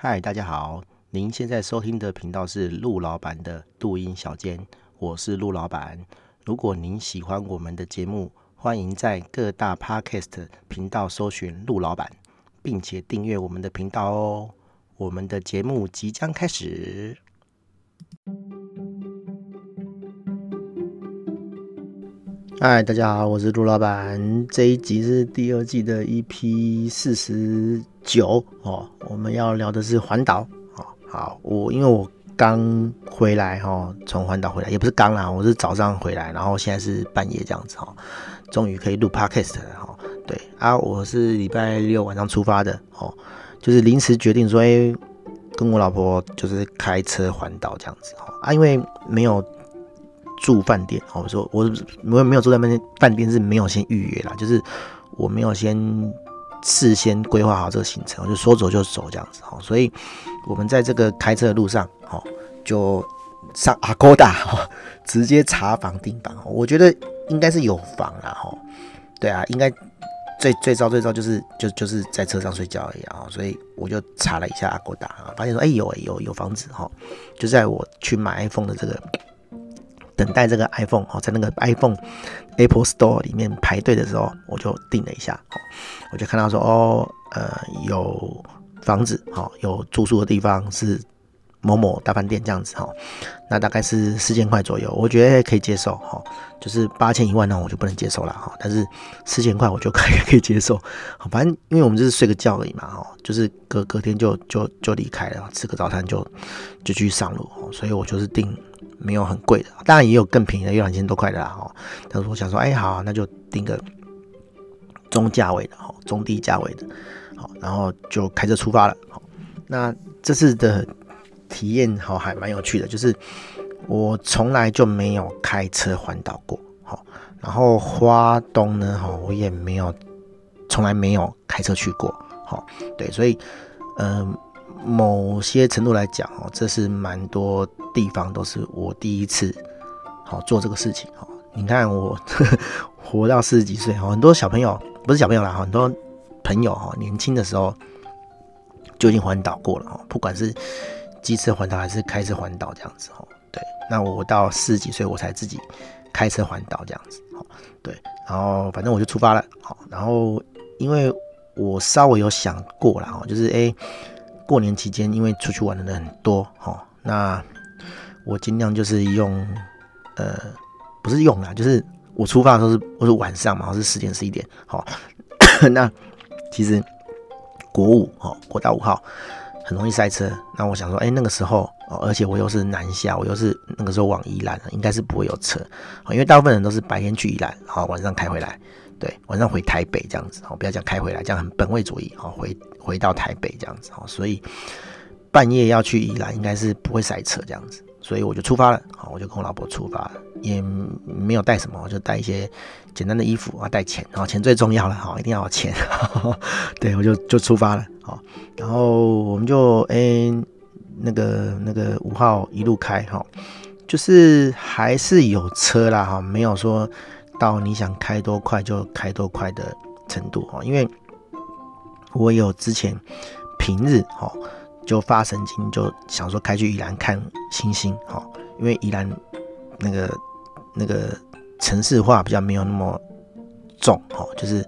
嗨，大家好，您现在收听的频道是陆老板的录音小间，我是陆老板。如果您喜欢我们的节目，欢迎在各大 Podcast 频道搜寻陆老板，并且订阅我们的频道哦。我们的节目即将开始。嗨，大家好，我是陆老板。这一集是第二季的 EP 四十九哦，我们要聊的是环岛哦。好，我因为我刚回来哈，从环岛回来，也不是刚啦，我是早上回来，然后现在是半夜这样子哈，终于可以录 Podcast 了哈。对啊，我是礼拜六晚上出发的哦，就是临时决定说，哎，跟我老婆就是开车环岛这样子哈啊，因为没有。住饭店，我说我没有没有住在饭店，饭店是没有先预约啦，就是我没有先事先规划好这个行程，我就说走就走这样子哈，所以我们在这个开车的路上，哈，就上 Agoda 哈，直接查房订房，我觉得应该是有房啦哈，对啊，应该最最糟最糟就是就就是在车上睡觉而已啊，所以我就查了一下阿哥达，发现说哎有哎有有房子哈，就在我去买 iPhone 的这个。等待这个 iPhone 哦，在那个 iPhone Apple Store 里面排队的时候，我就订了一下，我就看到说哦，呃，有房子，哈，有住宿的地方是某某大饭店这样子哈，那大概是四千块左右，我觉得可以接受哈，就是八千一万呢，我就不能接受了哈，但是四千块我就可以可以接受，好，反正因为我们就是睡个觉而已嘛哈，就是隔隔天就就就离开了，吃个早餐就就去上路，所以我就是订。没有很贵的，当然也有更便宜的，有两千多块的啦哈。但是我想说，哎，好，那就订个中价位的哈，中低价位的，好，然后就开车出发了。好，那这次的体验好还蛮有趣的，就是我从来就没有开车环岛过，好，然后花东呢，哈，我也没有，从来没有开车去过，好，对，所以，嗯、某些程度来讲，哦，这是蛮多地方都是我第一次，好做这个事情，哦，你看我 活到四十几岁，很多小朋友不是小朋友啦，很多朋友哈，年轻的时候就已经环岛过了，哈，不管是机车环岛还是开车环岛这样子，哈，对，那我到四十几岁我才自己开车环岛这样子，哈，对，然后反正我就出发了，好，然后因为我稍微有想过了，哈，就是哎。过年期间，因为出去玩的人很多，哈，那我尽量就是用，呃，不是用啦，就是我出发的时候是我是晚上嘛，是十点十一点，好，那其实国五，哈，国道五号很容易塞车，那我想说，哎、那个时候哦，而且我又是南下，我又是那个时候往宜兰，应该是不会有车，因为大部分人都是白天去宜兰，好，晚上开回来。对，晚上回台北这样子，哦，不要讲开回来，这样很本位主义，哦，回回到台北这样子，哦，所以半夜要去宜兰应该是不会塞车这样子，所以我就出发了，好，我就跟我老婆出发了，也没有带什么，我就带一些简单的衣服啊，带钱，然后钱最重要了，哈，一定要有钱，对，我就就出发了，好，然后我们就哎、那个那个五号一路开，哈，就是还是有车啦，哈，没有说。到你想开多快就开多快的程度哈，因为我有之前平日哈就发神经，就想说开去宜兰看星星哈，因为宜兰那个那个城市化比较没有那么重哈，就是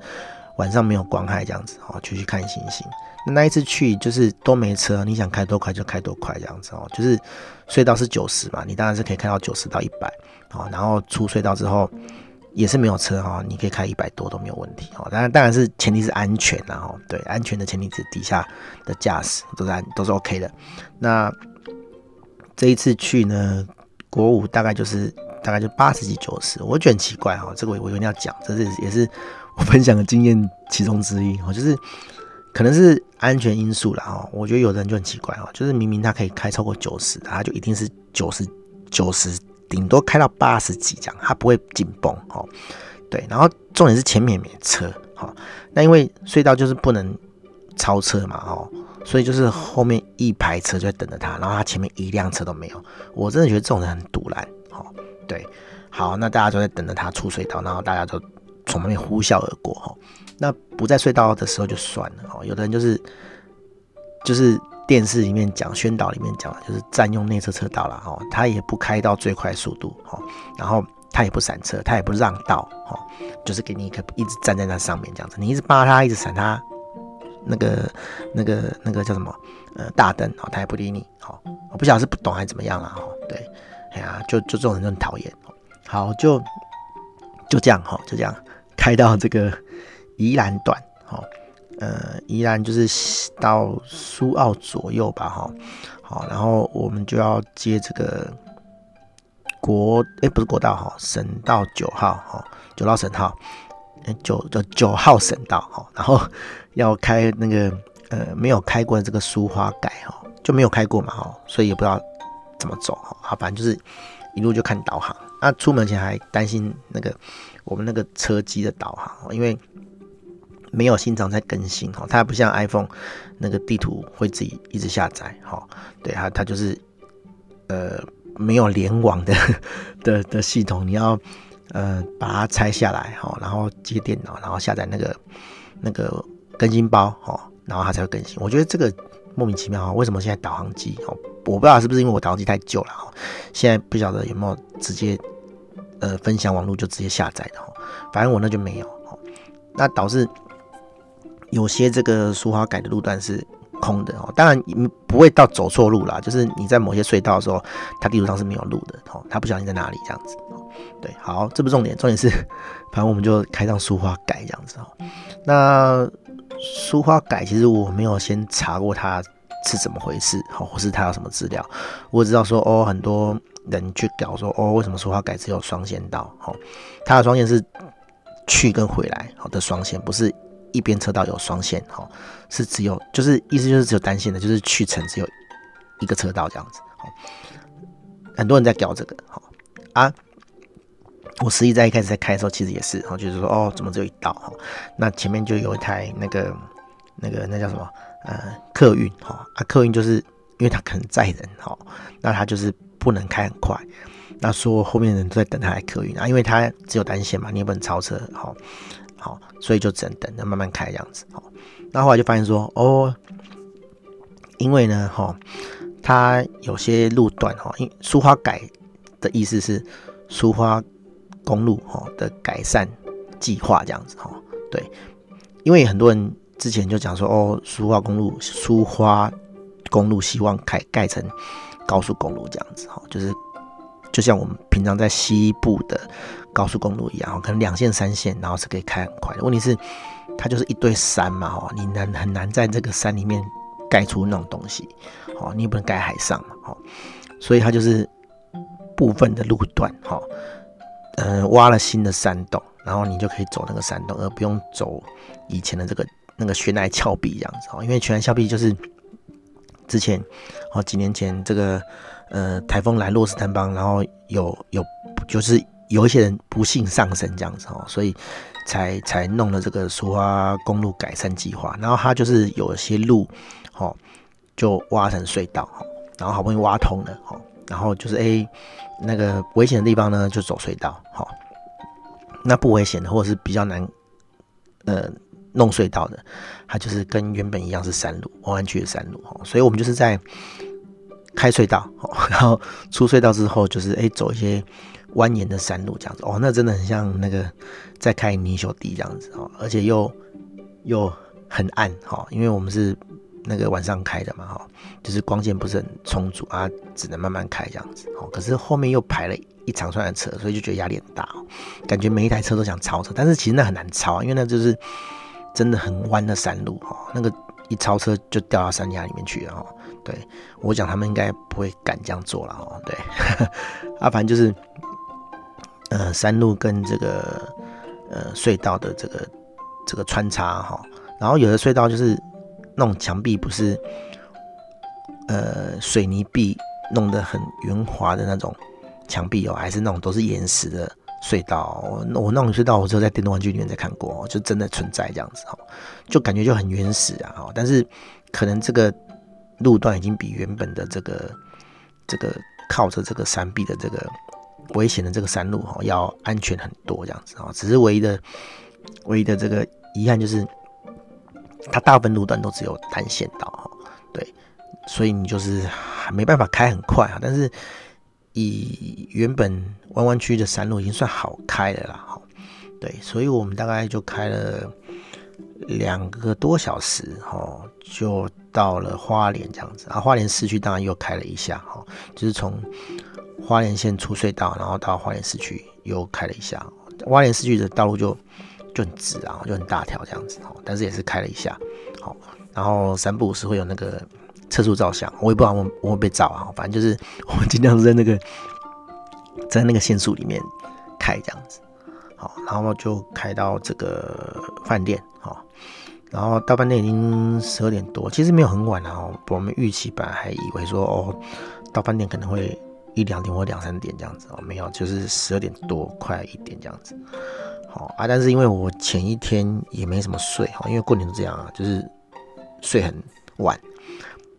晚上没有光害这样子哈，就去看星星。那一次去就是都没车，你想开多快就开多快这样子哦，就是隧道是九十嘛，你当然是可以开到九十到一百啊，然后出隧道之后。也是没有车哈，你可以开一百多都没有问题哦。当然，当然是前提是安全然后对，安全的前提是底下的驾驶都是安都是 OK 的。那这一次去呢，国五大概就是大概就八十几九十，我觉得很奇怪哈。这个我我一定要讲，这是也是我分享的经验其中之一哦，就是可能是安全因素啦哈。我觉得有的人就很奇怪哈，就是明明他可以开超过九十，他就一定是九十九十。顶多开到八十几这样，它不会紧绷哦。对，然后重点是前面没车哈。那因为隧道就是不能超车嘛哦，所以就是后面一排车就在等着他，然后他前面一辆车都没有。我真的觉得这种人很堵然哦。对，好，那大家都在等着他出隧道，然后大家都从旁边呼啸而过哈。那不在隧道的时候就算了哦，有的人就是就是电视里面讲宣导里面讲的就是占用内侧车道了哦，他也不开到最快速度哦，然后他也不闪车，他也不让道哦，就是给你一个一直站在那上面这样子，你一直扒他，一直闪他，那个那个那个叫什么呃大灯哦，他也不理你哦，我不晓得是不懂还是怎么样了哦，对，哎呀，就就这种人就很讨厌，好就就这样哈，就这样开到这个宜兰段哦。呃，宜兰就是到苏澳左右吧，哈，好，然后我们就要接这个国，哎，不是国道哈，省道九号，哈，九号省道，九九九号省道，哈，然后要开那个呃没有开过的这个苏花改，哈，就没有开过嘛，哈，所以也不知道怎么走，哈，反正就是一路就看导航，那出门前还担心那个我们那个车机的导航，因为。没有经常在更新哈，它不像 iPhone 那个地图会自己一直下载哈，对它它就是呃没有联网的 的的系统，你要呃把它拆下来哈，然后接电脑，然后下载那个那个更新包哈，然后它才会更新。我觉得这个莫名其妙哈，为什么现在导航机哦，我不知道是不是因为我导航机太旧了哈，现在不晓得有没有直接呃分享网络就直接下载的哈，反正我那就没有，那导致。有些这个苏花改的路段是空的哦，当然你不会到走错路啦，就是你在某些隧道的时候，它地图上是没有路的哦，它不晓得你在哪里这样子。对，好，这不重点，重点是，反正我们就开上苏花改这样子哦。那苏花改其实我没有先查过它是怎么回事，哦，或是它有什么资料，我知道说哦，很多人去搞说哦，为什么苏花改只有双线道？哦，它的双线是去跟回来好的双线，不是。一边车道有双线，哈，是只有，就是意思就是只有单线的，就是去程只有一个车道这样子，很多人在搞这个，哈。啊，我实际在一开始在开的时候，其实也是，哈，就是说，哦，怎么只有一道，哈，那前面就有一台那个那个那叫什么，呃，客运，哈，啊，客运就是因为它可能载人，哈，那它就是不能开很快，那说后面的人都在等它来客运啊，因为它只有单线嘛，你也不能超车，哈。好，所以就只能等着慢慢开这样子。好，那后来就发现说，哦，因为呢，哈，它有些路段，哈，因苏花改的意思是苏花公路，哈的改善计划这样子，哈，对，因为很多人之前就讲说，哦，苏花公路，苏花公路希望开盖成高速公路这样子，哈，就是就像我们平常在西部的。高速公路一样哦，可能两线、三线，然后是可以开很快的。问题是，它就是一堆山嘛，哦，你难很难在这个山里面盖出那种东西，哦，你也不能盖海上嘛，哦，所以它就是部分的路段，哈，呃，挖了新的山洞，然后你就可以走那个山洞，而不用走以前的这个那个悬崖峭壁这样子，哦，因为悬崖峭壁就是之前哦几年前这个呃台风来洛斯坦邦，然后有有就是。有一些人不幸丧生这样子哦，所以才才弄了这个苏花公路改善计划。然后他就是有些路，哦，就挖成隧道，然后好不容易挖通了，然后就是哎，那个危险的地方呢就走隧道，那不危险的或者是比较难，呃，弄隧道的，它就是跟原本一样是山路，弯弯曲的山路，所以我们就是在开隧道，然后出隧道之后就是哎走一些。蜿蜒的山路这样子哦，那真的很像那个在开泥鳅地这样子哦，而且又又很暗哈，因为我们是那个晚上开的嘛哈，就是光线不是很充足啊，只能慢慢开这样子哦。可是后面又排了一长串的车，所以就觉得压力很大，感觉每一台车都想超车，但是其实那很难超，因为那就是真的很弯的山路哈，那个一超车就掉到山崖里面去了哈。对我讲，他们应该不会敢这样做了哈。对，啊，反正就是。呃，山路跟这个呃隧道的这个这个穿插哈，然后有的隧道就是那种墙壁不是呃水泥壁弄得很圆滑的那种墙壁哦，还是那种都是岩石的隧道。我我那种隧道，我只有在电动玩具里面才看过，就真的存在这样子哈，就感觉就很原始啊哈。但是可能这个路段已经比原本的这个这个靠着这个山壁的这个。危险的这个山路哈，要安全很多这样子啊，只是唯一的唯一的这个遗憾就是，它大部分路段都只有单线道哈，对，所以你就是没办法开很快啊。但是以原本弯弯曲的山路已经算好开的啦，哈，对，所以我们大概就开了两个多小时，哈，就到了花莲这样子啊。花莲市区当然又开了一下，哈，就是从花莲县出隧道，然后到花莲市区又开了一下。花莲市区的道路就就很直啊，就很大条这样子哦，但是也是开了一下，好。然后三不五时会有那个测速照相，我也不知道我我会被照啊，反正就是 我尽量在那个在那个限速里面开这样子，好，然后就开到这个饭店，好，然后到饭店已经十二点多，其实没有很晚啊，我们预期本来还以为说哦，到饭店可能会一两点或两三点这样子哦，没有，就是十二点多快一点这样子，好啊，但是因为我前一天也没什么睡哈，因为过年都这样啊，就是。睡很晚，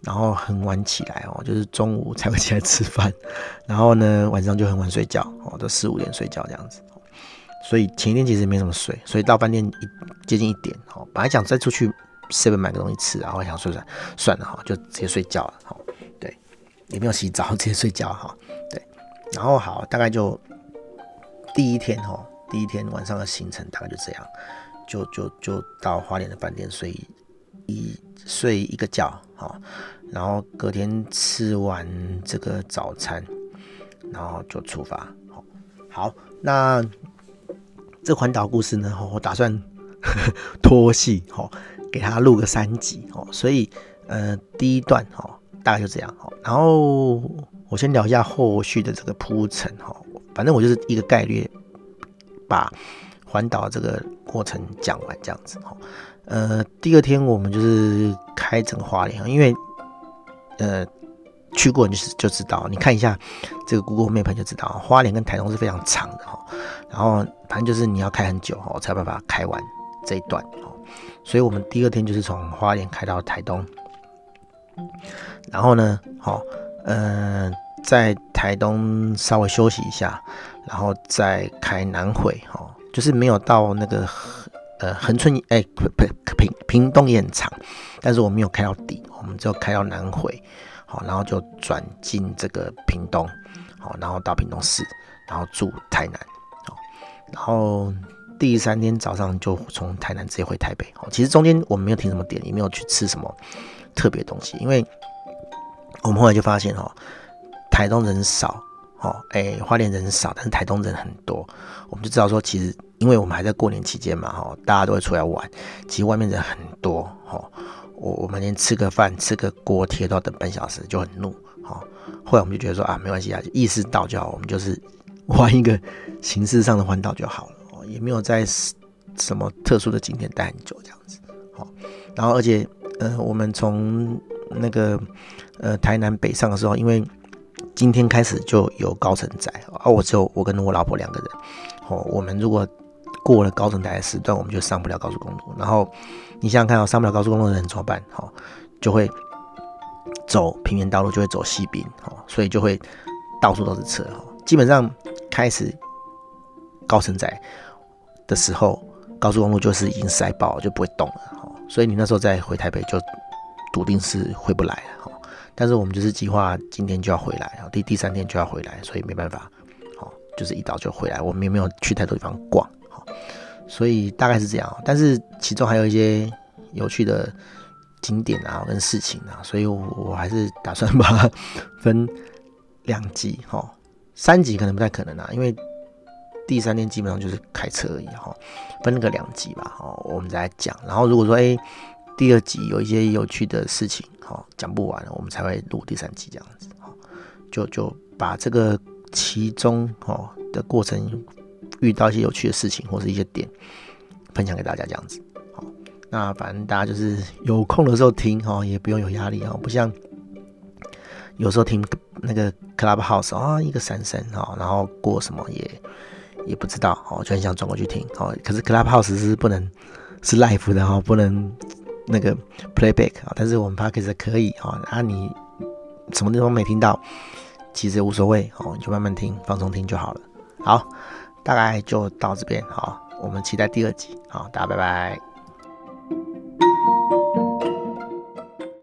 然后很晚起来哦，就是中午才会起来吃饭，然后呢，晚上就很晚睡觉哦，都四五点睡觉这样子，所以前一天其实没什么睡，所以到饭店一接近一点哦，本来想再出去 seven 买个东西吃，然后想睡算算了哈，就直接睡觉了哈，对，也没有洗澡，直接睡觉哈，对，然后好，大概就第一天哈，第一天晚上的行程大概就这样，就就就到花莲的饭店睡。一睡一个觉，哈，然后隔天吃完这个早餐，然后就出发。好，好，那这环岛故事呢，我打算 拖戏，好，给他录个三集，哦，所以呃，第一段，哈，大概就这样，哈，然后我先聊一下后续的这个铺陈，哈，反正我就是一个概率，把环岛这个过程讲完，这样子，哈。呃，第二天我们就是开整花莲，因为呃去过你就是就知道，你看一下这个 Google Map 就知道，花莲跟台东是非常长的哈。然后反正就是你要开很久哈，才有办法开完这一段哦。所以我们第二天就是从花莲开到台东，然后呢，好，呃，在台东稍微休息一下，然后再开南回哈，就是没有到那个。呃，恒春哎，不不，屏屏东也很长，但是我没有开到底，我们只有开到南回，好，然后就转进这个屏东，好，然后到屏东市，然后住台南，好，然后第三天早上就从台南直接回台北，哦，其实中间我们没有停什么点，也没有去吃什么特别东西，因为我们后来就发现哦，台东人少。哦，哎、花莲人少，但是台东人很多，我们就知道说，其实因为我们还在过年期间嘛，哈，大家都会出来玩，其实外面人很多，哦，我我们连吃个饭、吃个锅贴都要等半小时，就很怒，哦。后来我们就觉得说啊，没关系啊，意识到就好，我们就是玩一个形式上的环岛就好了，也没有在什么特殊的景点待很久这样子，好，然后而且，呃，我们从那个呃台南北上的时候，因为今天开始就有高乘载啊，我只有我跟我老婆两个人。哦，我们如果过了高乘载的时段，我们就上不了高速公路。然后你想想看，哦，上不了高速公路的人怎么办？哦，就会走平原道路，就会走西滨，哦，所以就会到处都是车。哦，基本上开始高层仔的时候，高速公路就是已经塞爆，就不会动了。所以你那时候再回台北，就笃定是回不来了。但是我们就是计划今天就要回来，第第三天就要回来，所以没办法，好，就是一早就回来。我们也没有去太多地方逛，好，所以大概是这样。但是其中还有一些有趣的景点啊，跟事情啊，所以我我还是打算把它分两集，哈，三集可能不太可能啊，因为第三天基本上就是开车而已，哈，分个两集吧，好，我们再讲。然后如果说，哎。第二集有一些有趣的事情，哈，讲不完，我们才会录第三集这样子，哈，就就把这个其中哈的过程遇到一些有趣的事情或是一些点分享给大家这样子，好，那反正大家就是有空的时候听哈，也不用有压力哈，不像有时候听那个 Clubhouse 啊，一个闪神哈，然后过什么也也不知道哦，就很想转过去听哦，可是 Clubhouse 是不能是 live 的哈，不能。那个 playback 啊，但是我们 podcast 可以啊，啊你什么地方没听到，其实也无所谓哦，你就慢慢听，放松听就好了。好，大概就到这边，好，我们期待第二集，好，大家拜拜。